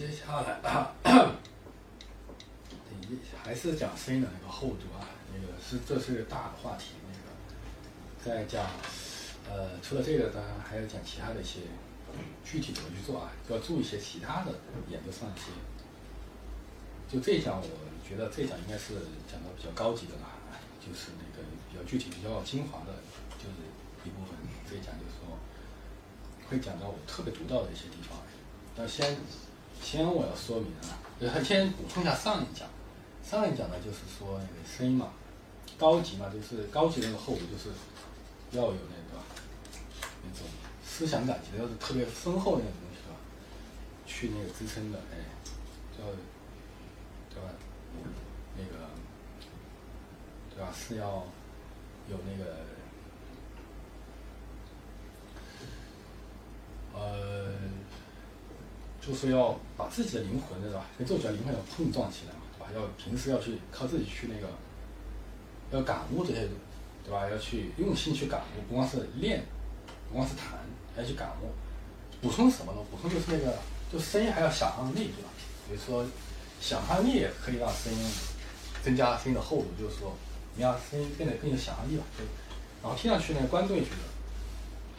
接下来啊，还是讲声音的那个厚度啊，那个是这是大的话题。那个再讲，呃，除了这个，当然还要讲其他的一些具体怎么去做啊，要注意一些其他的研究上一些。就这一讲，我觉得这一讲应该是讲的比较高级的了，就是那个比较具体、比较精华的，就是一部分。这一讲就是说，会讲到我特别独到的一些地方。那先。先我要说明啊，呃，先补充一下上一讲，上一讲呢就是说那个声音嘛，高级嘛，就是高级那个厚度就是要有那个那种思想感情，要是特别丰厚的那种东西，对吧？去那个支撑的，哎，要对吧？那个对吧？是要有那个呃。就是要把自己的灵魂，对吧？跟作者灵魂要碰撞起来嘛，对吧？要平时要去靠自己去那个，要感悟这些，对吧？要去用心去感悟，不光是练，不光是弹，还要去感悟。补充什么呢？补充就是那个，就声音还要想象力，对吧？比如说，想象力也可以让声音增加声音的厚度，就是说，你让声音变得更有想象力吧。就，然后听上去呢，观众也觉得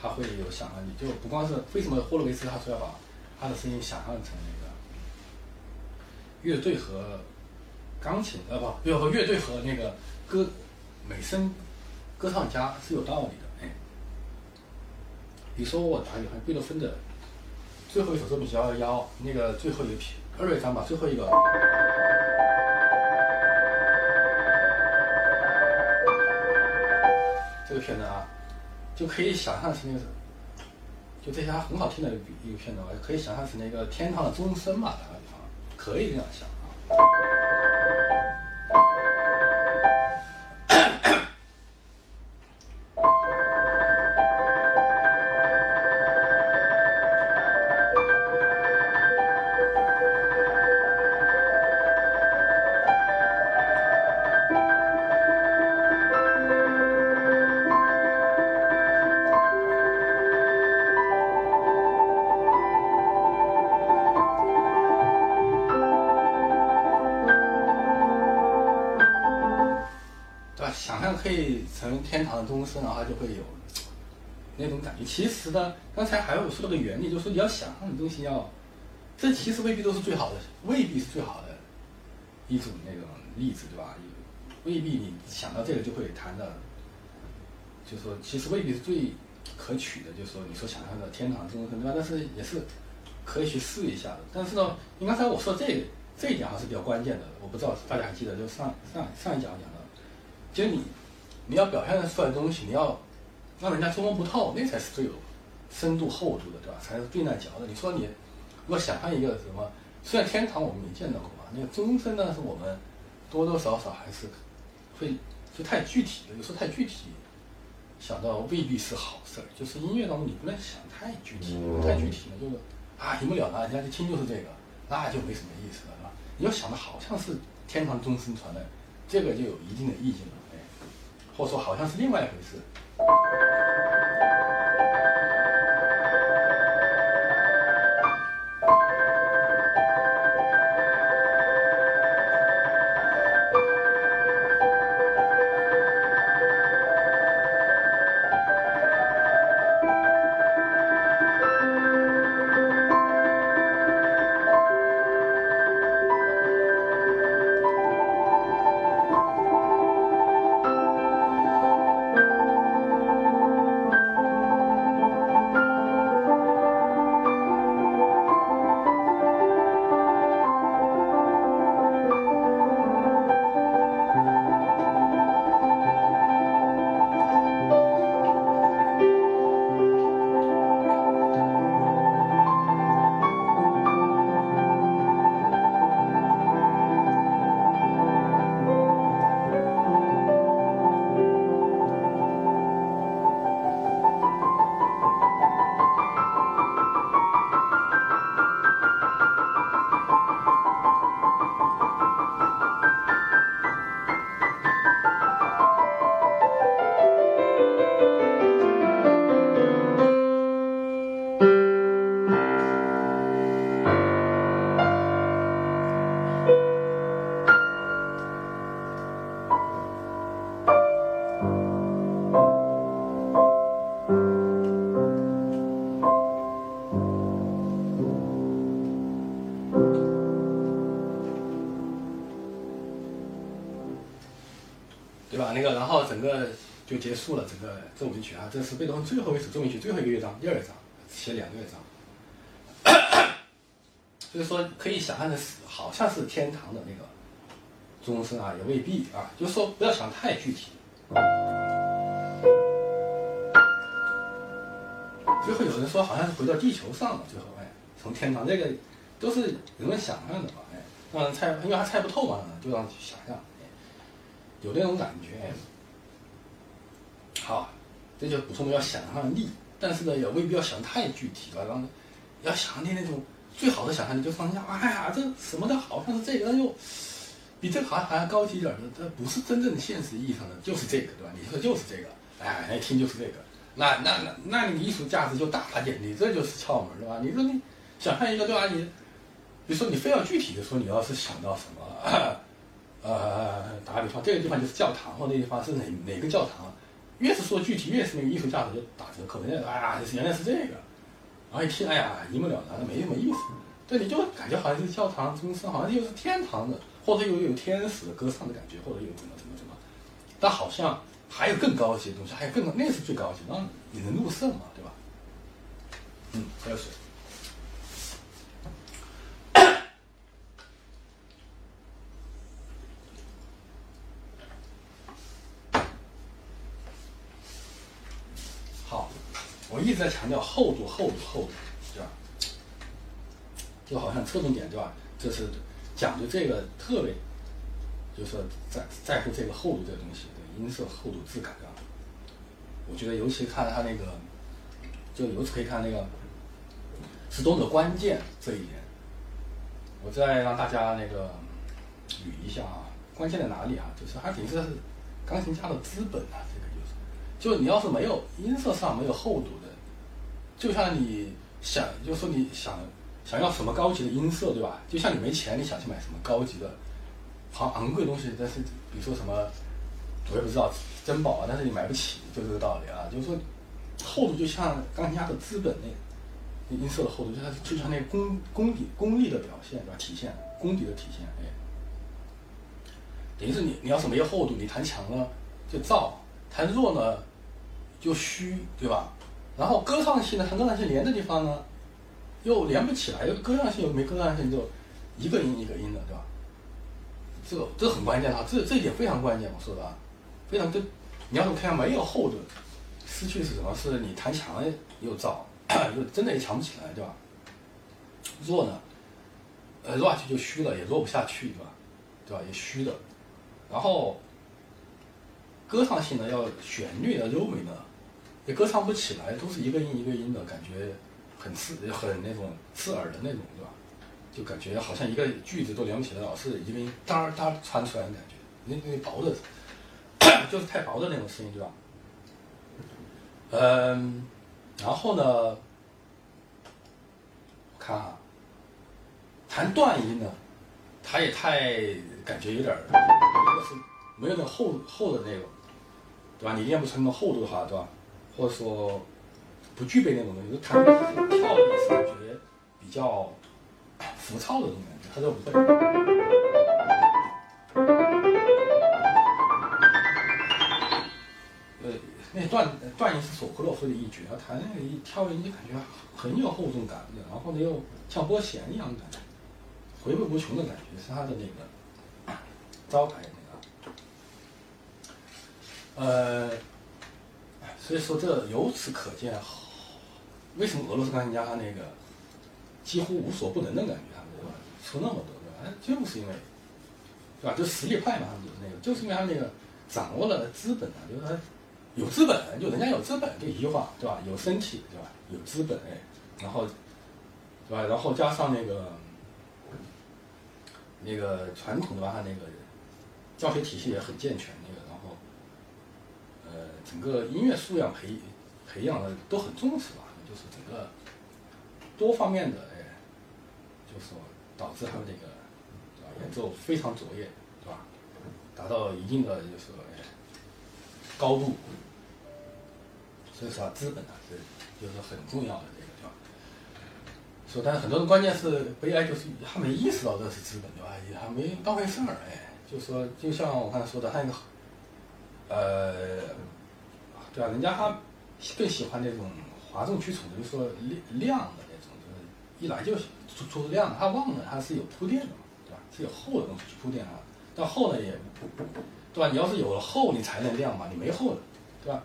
他会有想象力，就不光是为什么霍洛维茨他说要把。他的声音想象成那个乐队和钢琴，呃不，要和乐队和那个歌美声歌唱家是有道理的，哎。你说我打比方，贝多芬的最后一首作品九二幺，那个最后一个篇二乐章吧，最后一个这个片子啊，就可以想象成那个。就这些很好听的一个片段，可以想象成那个天堂的钟声嘛，打个比方，可以这样想啊。成天堂的钟声，然后就会有那种感觉。其实呢，刚才还有说了个原理，就是说你要想象的东西要，这其实未必都是最好的，未必是最好的一种那种例子，对吧？未必你想到这个就会弹的，就是说其实未必是最可取的，就是说你所想象的天堂钟声，对吧？但是也是可以去试一下的。但是呢，你刚才我说这个这一点还是比较关键的，我不知道大家还记得，就上上上一讲讲的，就你。你要表现出来的东西，你要让人家捉摸不透，那才是最有深度厚度的，对吧？才是最难嚼的。你说你如果想象一个什么，虽然天堂我们没见到过啊，那个钟声呢，是我们多多少少还是会就太具体了。有时候太具体，想到未必是好事儿。就是音乐当中你不能想太具体，太具体了就是啊一目了然，人家一听就是这个，那就没什么意思了，是吧？你要想的好像是天堂钟声传来，这个就有一定的意境了。或者说，好像是另外一回事。奏鸣曲啊，这是贝多芬最后一首奏鸣曲最后一个乐章，第二章，写两个乐章。所以说，可以想象的是，好像是天堂的那个钟声啊，也未必啊。就是说，不要想太具体。最后有人说，好像是回到地球上了。最后，哎，从天堂这个都是人们想象的吧？哎，让人猜，因为他猜不透嘛，就让去想象。有那种感觉。好，这就补充了要想象力，但是呢，也未必要想太具体了。然后要想象力那种最好的想象力，就放下。哎呀，这什么的好像是这个，又比这个好像还要高级一点的。它不是真正的现实意义上的，就是这个，对吧？你说就是这个，哎，一听就是这个。那那那那你艺术价值就大了点，你这就是窍门，对吧？你说你想象一个，对吧？你比如说你非要具体的说，你要是想到什么，呃，打个比方，这个地方就是教堂，或那地方是哪哪个教堂？越是说具体，越是那个艺术价值就打折扣。人家哎呀，原来是这个，然后一听，哎呀，一目了然，没什么意思。对，你就感觉好像是教堂钟声，好像又是天堂的，或者有有天使歌唱的感觉，或者有什么什么什么，但好像。还有更高级的东西，还有更那是最高级，那你能入胜嘛，对吧？嗯，还有谁。好，我一直在强调厚度，厚度，厚度，对吧？就好像侧重点，对吧？这是讲究这个特别，就是在在乎这个厚度这个东西。音色厚度质感啊，我觉得尤其看他那个，就由此可以看那个是多么的关键这一点。我再让大家那个捋一下啊，关键在哪里啊？就是它等于是钢琴家的资本啊，这个就是，就你要是没有音色上没有厚度，就像你想，就说你想想要什么高级的音色，对吧？就像你没钱，你想去买什么高级的、好昂贵的东西，但是比如说什么。我也不知道珍宝啊，但是你买不起，就这个道理啊。就是说，厚度就像钢琴家的资本那音色的厚度，就它就像那功功底功力的表现，对吧？体现功底的体现，哎，等于是你你要是没有厚度，你弹强了就燥，弹弱呢就虚，对吧？然后歌唱性呢，弹歌唱性连的地方呢又连不起来，又歌唱性又没歌唱性，就一个音一个音的，对吧？这个这很关键啊，这这一点非常关键，我说的啊。非常对，你要是看没有厚度，失去是什么？是你弹强又燥，又真的也强不起来，对吧？弱呢，呃，弱下去就虚了，也弱不下去，对吧？对吧？也虚的。然后歌唱性呢，要旋律要优美的，也歌唱不起来，都是一个音一个音的感觉，很刺，很那种刺耳的那种，对吧？就感觉好像一个句子都连不起来，老是一个音哒哒传出来的感觉，那那薄的。就是太薄的那种声音，对吧？嗯，然后呢，看啊，弹断音呢，它也太感觉有点儿，是没有那厚厚的那种，对吧？你练不成那种厚度的话，对吧？或者说不具备那种东西，就弹跳的感觉比较浮躁的那种感觉，他都不会。那段段音是索科洛夫的一绝，弹那个一跳音就感觉很有厚重感的，然后呢又像拨弦一样的感觉，回味无穷的感觉，是他的那个 招牌那个。呃，所以说这由此可见，为什么俄罗斯钢琴家他那个几乎无所不能的感觉，他们对吧？出那么多对吧？就是因为，对吧？就实力派嘛，就是那个，就是因为他那个掌握了资本啊，就是他。有资本，就人家有资本，这一句话，对吧？有身体，对吧？有资本，哎，然后，对吧？然后加上那个那个传统的吧，他那个教学体系也很健全，那个，整个音乐素养培培养的都很重视吧，就是整个多方面的，哎，就是说导致他们这个，演奏非常卓越，对吧？达到一定的就是，哎，高度。所以说资本啊是就是很重要的这个对吧？说但是很多人关键是悲哀就是他没意识到这是资本对吧？也还没当回事儿哎，就说就像我刚才说的，他那个呃，对吧？人家他更喜欢那种哗众取宠的，就是说亮亮的那种，就是一来就出出亮的，他忘了他是有铺垫的嘛，对吧？是有厚的东西去铺垫啊。但后呢也不，对吧？你要是有了厚，你才能亮嘛，你没厚的，对吧？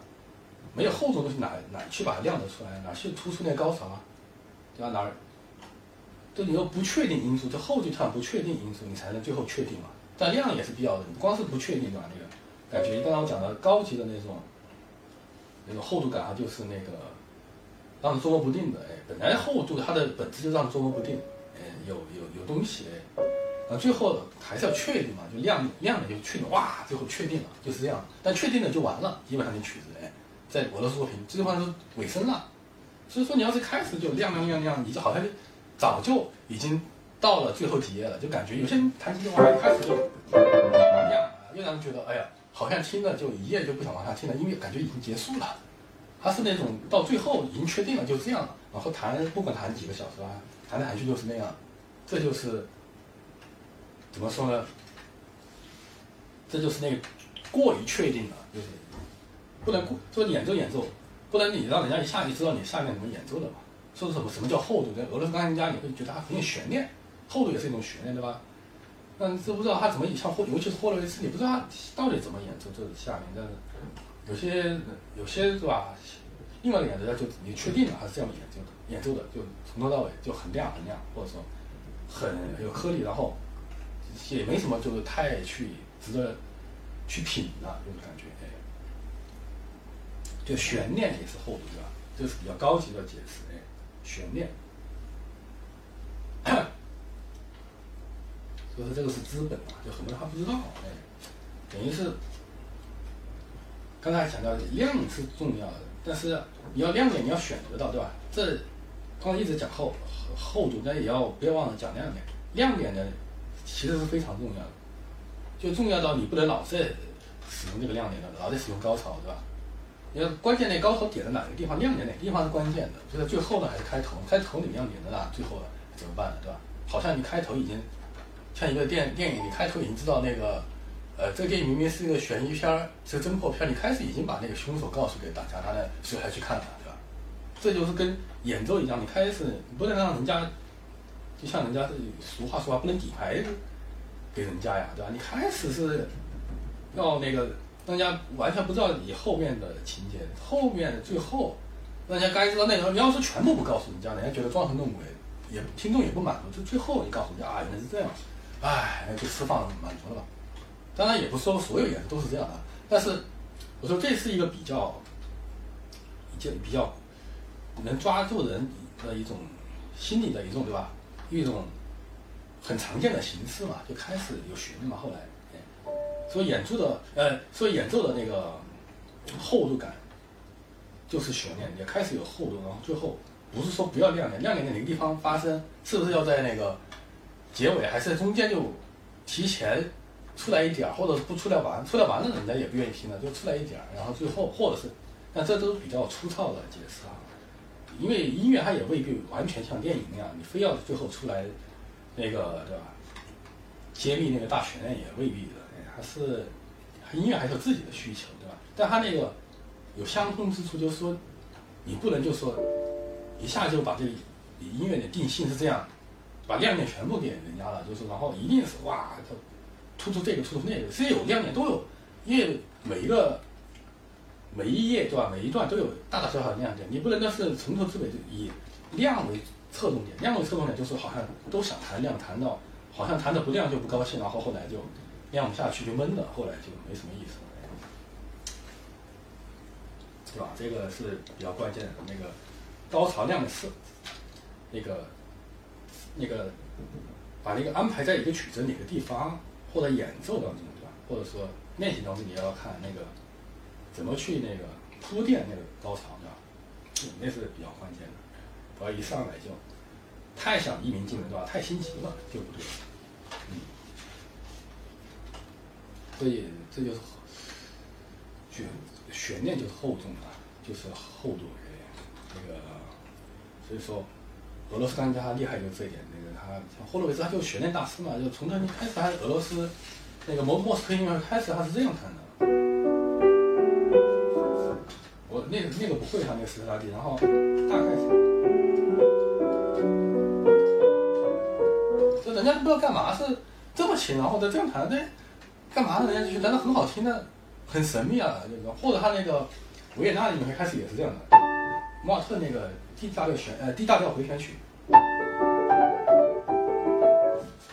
没有厚重东西哪哪去把它亮得出来？哪去突出那高潮啊？对吧？哪儿？就你有不确定因素，就后就它不确定因素，你才能最后确定嘛。但量也是必要的，光是不确定对吧？那个感觉，刚才我讲的高级的那种，那种厚度感啊，就是那个让人捉摸不定的。哎，本来厚度它的本质就让人捉摸不定，哎，有有有东西哎，啊，最后还是要确定嘛，就亮亮了就确定，哇，最后确定了就是这样。但确定了就完了，基本上你曲子哎，在俄罗斯作品这句话是尾声了。所以说你要是开始就亮亮亮亮，你就好像早就已经到了最后几页了，就感觉有些弹琴的话一开始就亮，又让人觉得哎呀，好像听了就一页就不想往下听了，因为感觉已经结束了。他是那种到最后已经确定了就是这样了，然后弹不管弹几个小时啊，弹来弹去就是那样，这就是怎么说呢？这就是那个过于确定了，就是不能过，说演奏演奏。不能你让人家一下就知道你下面怎么演奏的嘛？说什么什么叫厚度？俄罗斯钢琴家你会觉得它很有悬念，厚度也是一种悬念，对吧？但是不知道他怎么像霍，尤其是霍洛维茨，你不知道他到底怎么演奏这下面？但是有些有些是吧？另外一个演奏家就你确定了他是这样演奏的，演奏的就从头到尾就很亮很亮，或者说很有颗粒，然后也没什么就是太去值得去品的那种感觉。就悬念也是厚度，对吧？这是比较高级的解释，哎，悬念。就是这个是资本嘛，就很多人还不知道，哎，等于是刚才强调量是重要的，但是你要亮点你要选择到，对吧？这刚才一直讲厚厚度，但也要不要忘了讲亮点。亮点呢，其实是非常重要的，就重要到你不能老在使用这个亮点的，老在使用高潮，对吧？你要关键那高潮点在哪个地方，亮点哪个地方是关键的？就在最后呢，还是开头？开头你亮点在哪？最后怎么办呢？对吧？好像你开头已经像一个电电影，你开头已经知道那个，呃，这个电影明明是一个悬疑片儿，是个侦破片，你开始已经把那个凶手告诉给大家，他呢，谁还去看了，对吧？这就是跟演奏一样，你开始你不能让人家，就像人家俗话说话，不能底牌给人家呀，对吧？你开始是要那个。人家完全不知道你后面的情节，后面最后，人家该知道内容。你要是全部不告诉人家，人家觉得装神弄鬼，也听众也不满足。就最后你告诉人家啊，原来是这样，哎，就释放满足了吧？当然也不说所有演员都是这样的，但是我说这是一个比较，就比较能抓住人的一种心理的一种对吧？一种很常见的形式嘛，就开始有悬念嘛，后来。所以演奏的，呃，所以演奏的那个厚度感，就是悬念，也开始有厚度，然后最后不是说不要亮点，亮点在哪个地方发生，是不是要在那个结尾，还是在中间就提前出来一点儿，或者不出来玩，出来玩了人家也不愿意听了，就出来一点儿，然后最后或者是，但这都是比较粗糙的解释啊，因为音乐它也未必完全像电影那样，你非要最后出来那个对吧？揭秘那个大悬也未必的。还是音乐还是有自己的需求，对吧？但他那个有相通之处，就是说你不能就说一下就把这个音乐的定性是这样的，把亮点全部给人家了，就是然后一定是哇，突出这个突出那个，虽然有亮点都有，因为每一个每一页对吧？每一段都有大大小小的亮点，你不能那是从头至尾就以亮为侧重点，亮为侧重点就是好像都想谈亮，谈到好像谈的不亮就不高兴，然后后来就。亮不下去就闷了，后来就没什么意思，对吧？这个是比较关键的，那个高潮亮的是那个那个把那个安排在一个曲子哪个地方或者演奏当中，对吧？或者说练习当中，你要看那个怎么去那个铺垫那个高潮，对吧？那是比较关键的，不要一上来就太想一鸣惊人，对吧？太心急了就不对，嗯。所以这就是悬悬念，就是厚重的，就是厚度。那个，所以说俄罗斯钢琴家厉害就这一点。那个他像霍洛维兹，他就悬念大师嘛，就从他一开始，他俄罗斯那个摩莫斯科音乐开始，他是这样弹的。我那个那个不会他那个斯特拉蒂，然后大概是，就人家都不知道干嘛是这么轻，然后在这样弹，对，干嘛呢？人家就觉得很好听的，很神秘啊，这个或者他那个维也纳里面开始也是这样的，莫特那个 D 大调旋呃 D 大调回旋曲，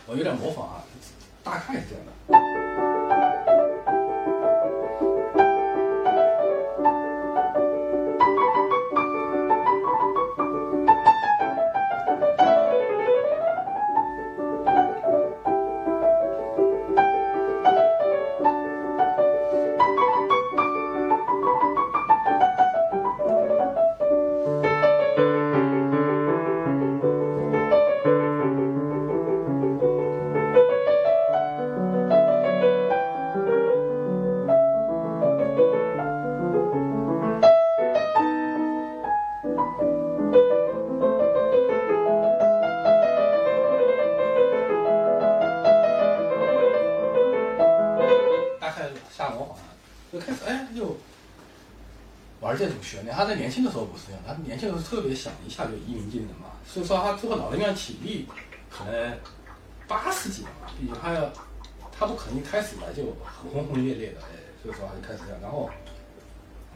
我有点模仿啊，大概是这样的。这种悬念他在年轻的时候不是这样，他年轻的时候特别想一下就一鸣惊人嘛，所以说他最后老人家体力可能八十几了嘛，毕竟他要他不可能一开始来就轰轰烈烈的，哎，所以说他就开始这样，然后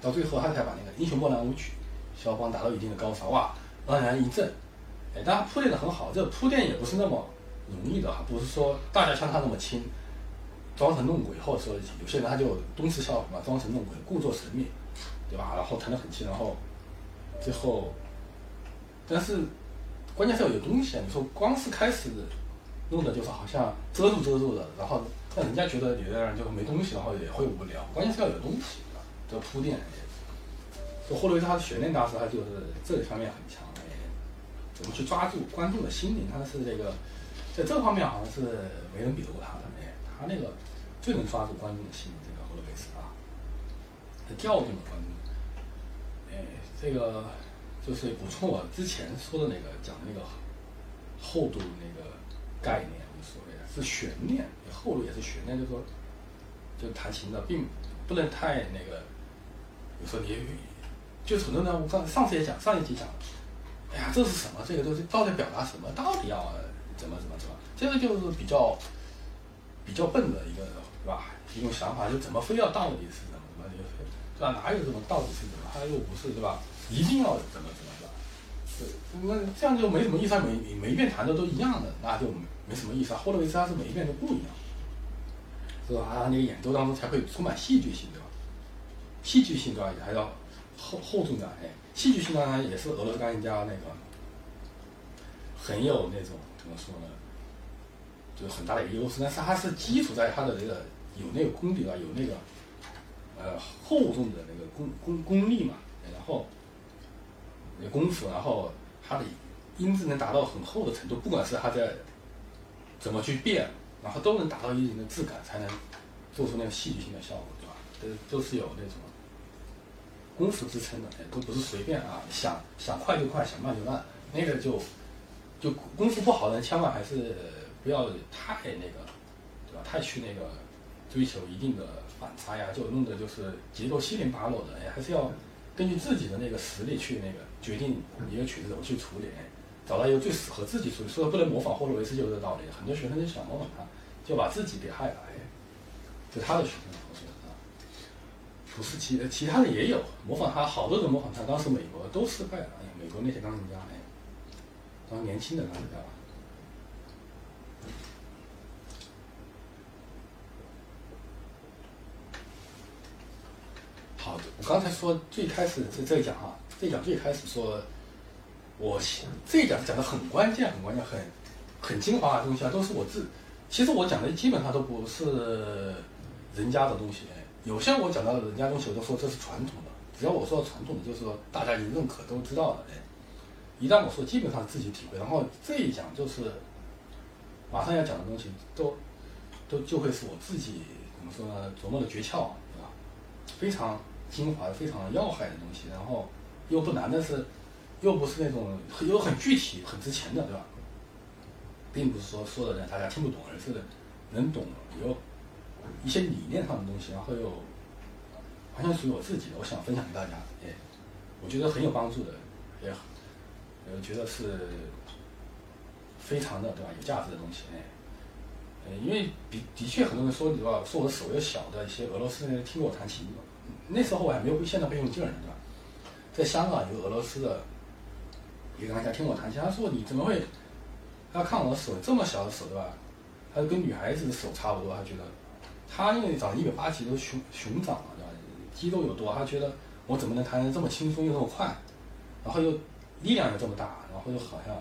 到最后他才把那个英雄莫兰舞曲肖邦达到一定的高潮，哇，让人一震，哎，但他铺垫的很好，这个铺垫也不是那么容易的哈，不是说大家像他那么轻，装神弄鬼，或者说有些人他就东施效颦嘛，装神弄鬼，故作神秘。对吧？然后弹得很轻，然后最后，但是关键是要有东西啊！你说光是开始弄的就是好像遮住遮住的，然后让人家觉得有的人就没东西，然后也会无聊。关键是要有东西，这铺垫。就霍洛维兹他的悬念大师，他就是这一方面很强。哎，怎么去抓住观众的心灵？他是这个在这方面好像是没人比得过他的。哎，他那个最能抓住观众的心，这个霍洛维斯啊，他调动了观众。这个就是补充我之前说的那个讲的那个厚度那个概念，无所谓的，是悬念，厚度也是悬念，就是说，就弹琴的并不能太那个，比如说你，就很多人，我上上次也讲，上一集讲，哎呀，这是什么？这个东西到底表达什么？到底要怎么怎么怎么？这个就是比较比较笨的一个，对吧？一种想法，就怎么非要到底是什么对？吧？哪有这种到底是怎么？他又不是，对吧？一定要怎么怎么，是吧？对，那这样就没什么意思。每每一遍弹的都一样的，那就没什么意思。霍洛维兹他是每一遍都不一样，是吧？他那个演奏当中才会充满戏剧性，对吧？戏剧性对吧？还要厚厚重感，哎，戏剧性当然也是俄罗斯钢琴家那个很有那种怎么说呢？就是很大的一个优势。但是它是基础在他的这个有那个功底啊，有那个呃厚重的那个功功功力嘛。然后，那功夫，然后他的音质能达到很厚的程度，不管是他在怎么去变，然后都能达到一定的质感，才能做出那个戏剧性的效果，对吧？都都是有那种功夫支撑的，都不是随便啊，想想快就快，想慢就慢，那个就就功夫不好的人，千万还是不要太那个，对吧？太去那个追求一定的反差呀，就弄得就是节奏七零八落的，哎，还是要。根据自己的那个实力去那个决定一个曲子怎么去处理，找到一个最适合自己处理。所以不能模仿霍洛维斯就是这道理。很多学生就想模仿他，就把自己给害了。哎，就他的学生同学啊，不是其其他的也有模仿他，好多人模仿他。当时美国都失败了。哎，美国那些钢琴家，哎，当年轻的钢琴家。吧刚才说最开始这这一讲哈，这一讲最开始说，我这一讲讲的很关键，很关键，很很精华的东西啊，都是我自。其实我讲的基本上都不是人家的东西，有些我讲到人家东西，我都说这是传统的。只要我说传统的，就是说大家已经认可都知道的。哎，一旦我说基本上自己体会，然后这一讲就是马上要讲的东西，都都就会是我自己怎么说呢？琢磨的诀窍，对吧？非常。精华非常要害的东西，然后又不难，但是又不是那种又很具体、很值钱的，对吧？并不是说说的人大家听不懂，而是能懂，有一些理念上的东西，然后又完全属于我自己的，我想分享给大家。哎，我觉得很有帮助的，也呃觉得是非常的对吧？有价值的东西，哎，呃，因为的的确很多人说对吧？说我的手又小的一些俄罗斯人听过我弹琴，那时候我还没有现在会用劲儿呢，对吧？在香港有俄罗斯的一个男家听我弹琴，他说你怎么会？他看我的手这么小的手对吧？他就跟女孩子的手差不多，他觉得他因为长一米八几都熊熊掌了对吧？肌肉又多，他觉得我怎么能弹得这么轻松又这么快？然后又力量又这么大，然后又好像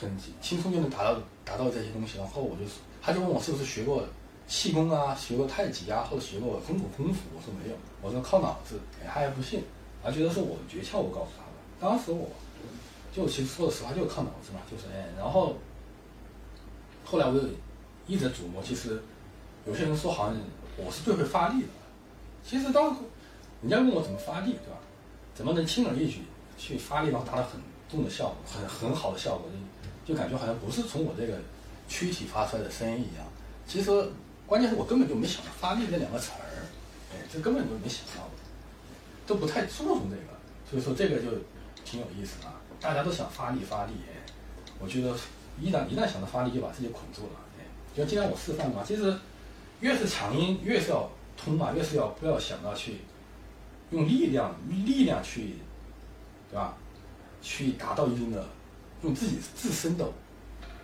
很轻松就能达到达到这些东西。然后我就他就问我是不是学过气功啊，学过太极啊，或者学过中国功夫？我说没有，我说靠脑子，他还不信，他觉得是我的诀窍，我告诉他的。当时我。就其实说实话，就是靠脑子嘛，就是哎，然后后来我就一直琢磨，其实有些人说好像我是最会发力的，其实当人家问我怎么发力，对吧？怎么能轻而易举去发力，然后达到很重的效果，很很好的效果，就就感觉好像不是从我这个躯体发出来的声音一样。其实关键是我根本就没想到发力这两个词儿，哎，这根本就没想到，都不太注重这个，所以说这个就挺有意思的。大家都想发力发力，哎，我觉得一旦一旦想到发力，就把自己捆住了，哎，就今天我示范嘛，其实越是强音，越是要通嘛，越是要不要想到去用力量力量去，对吧？去达到一定的用自己自身的，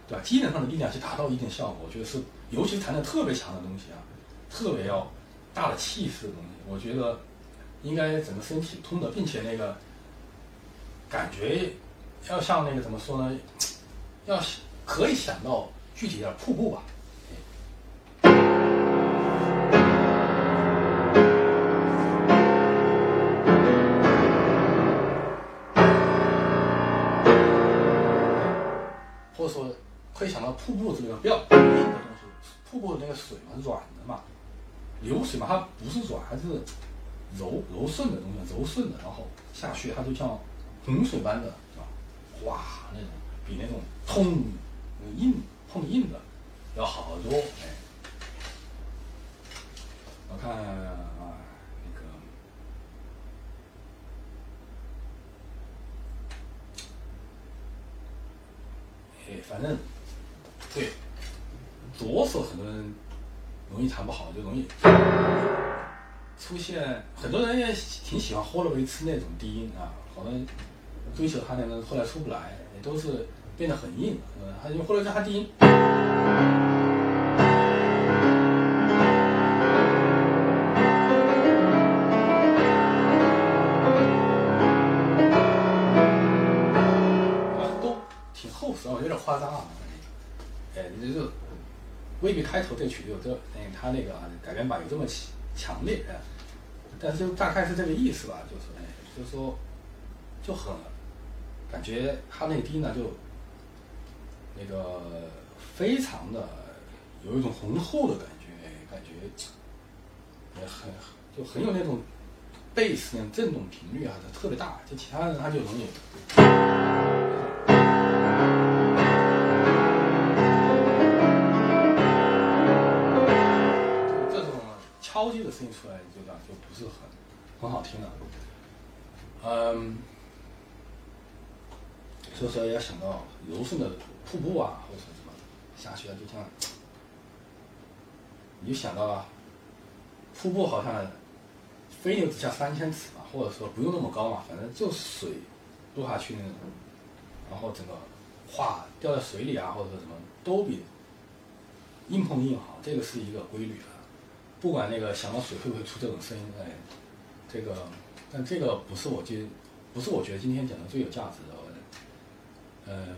对吧？机能上的力量去达到一定效果，我觉得是，尤其弹的特别强的东西啊，特别要大的气势的东西，我觉得应该整个身体通的，并且那个感觉。要像那个怎么说呢？要可以想到具体的瀑布吧。或者说可以想到瀑布这个比较硬的东西，瀑布的那个水嘛，软的嘛，流水嘛，它不是软，它是柔柔顺的东西，柔顺的，然后下去它就像洪水般的。哇，那种比那种痛硬碰硬的要好得多哎！我看啊，那个哎，反正对左手很多人容易弹不好，就容易出现很多人也挺喜欢霍洛维茨那种低音啊，好多。追求他那个后来出不来，也都是变得很硬，嗯，他就后来在他低音，都挺厚实啊，有点夸张啊，未必开头这曲子有这，哎，他那个改编版有这么强烈，哎，但是就大概是这个意思吧，就是，哎，就是说，就很。感觉他那低呢，就那个非常的有一种浑厚的感觉，感觉也很就很有那种贝斯那种震动频率啊，就特别大。就其他人他就容易，敲击的声音出来，就这样就不是很很好听了。嗯。所以说要想到柔顺的瀑布啊，或者什么下去啊，就像你就想到了瀑布，好像飞流直下三千尺嘛，或者说不用那么高嘛，反正就水落下去那种，然后整个化掉在水里啊，或者什么都比硬碰硬好，这个是一个规律。不管那个响了水会不会出这种声音，哎，这个但这个不是我今不是我觉得今天讲的最有价值的。嗯，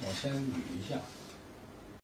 我先捋一下。